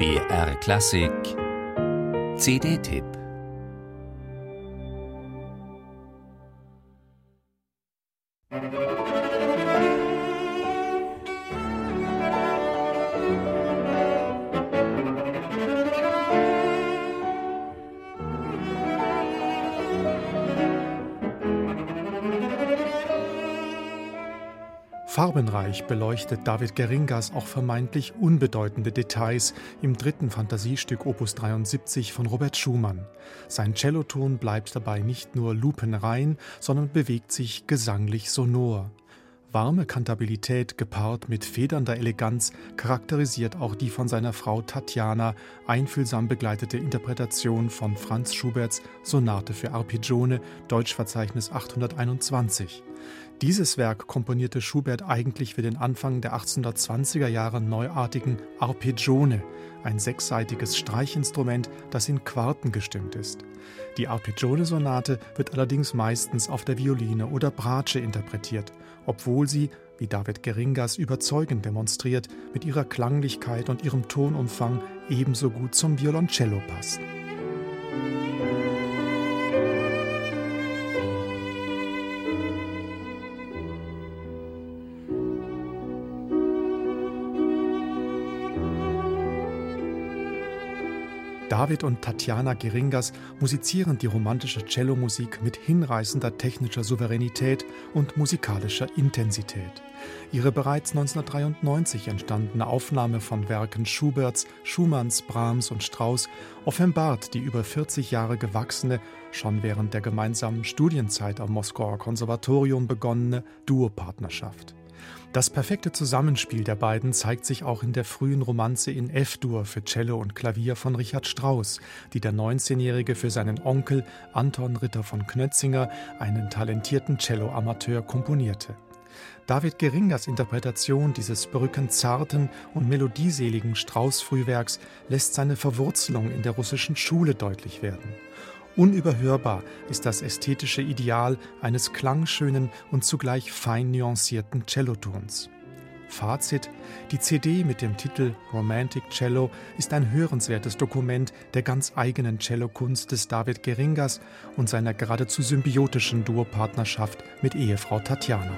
BR Klassik. CD-Tipp Farbenreich beleuchtet David Geringas auch vermeintlich unbedeutende Details im dritten Fantasiestück Opus 73 von Robert Schumann. Sein Celloton bleibt dabei nicht nur lupenrein, sondern bewegt sich gesanglich sonor. Warme Kantabilität gepaart mit federnder Eleganz charakterisiert auch die von seiner Frau Tatjana einfühlsam begleitete Interpretation von Franz Schuberts Sonate für Arpeggione, Deutschverzeichnis 821. Dieses Werk komponierte Schubert eigentlich für den Anfang der 1820er Jahre neuartigen Arpeggione, ein sechsseitiges Streichinstrument, das in Quarten gestimmt ist. Die Arpeggione-Sonate wird allerdings meistens auf der Violine oder Bratsche interpretiert, obwohl sie, wie David Geringas überzeugend demonstriert, mit ihrer Klanglichkeit und ihrem Tonumfang ebenso gut zum Violoncello passt. David und Tatjana Geringas musizieren die romantische Cellomusik mit hinreißender technischer Souveränität und musikalischer Intensität. Ihre bereits 1993 entstandene Aufnahme von Werken Schuberts, Schumanns, Brahms und Strauss offenbart die über 40 Jahre gewachsene, schon während der gemeinsamen Studienzeit am Moskauer Konservatorium begonnene Duopartnerschaft. Das perfekte Zusammenspiel der beiden zeigt sich auch in der frühen Romanze in F-Dur für Cello und Klavier von Richard Strauss, die der 19-Jährige für seinen Onkel Anton Ritter von Knötzinger, einen talentierten Cello-Amateur, komponierte. David Geringers Interpretation dieses brückenzarten und melodieseligen Strauß-Frühwerks lässt seine Verwurzelung in der russischen Schule deutlich werden. Unüberhörbar ist das ästhetische Ideal eines klangschönen und zugleich fein nuancierten Cellotons. Fazit: Die CD mit dem Titel Romantic Cello ist ein hörenswertes Dokument der ganz eigenen Cellokunst des David Geringas und seiner geradezu symbiotischen Duopartnerschaft mit Ehefrau Tatjana.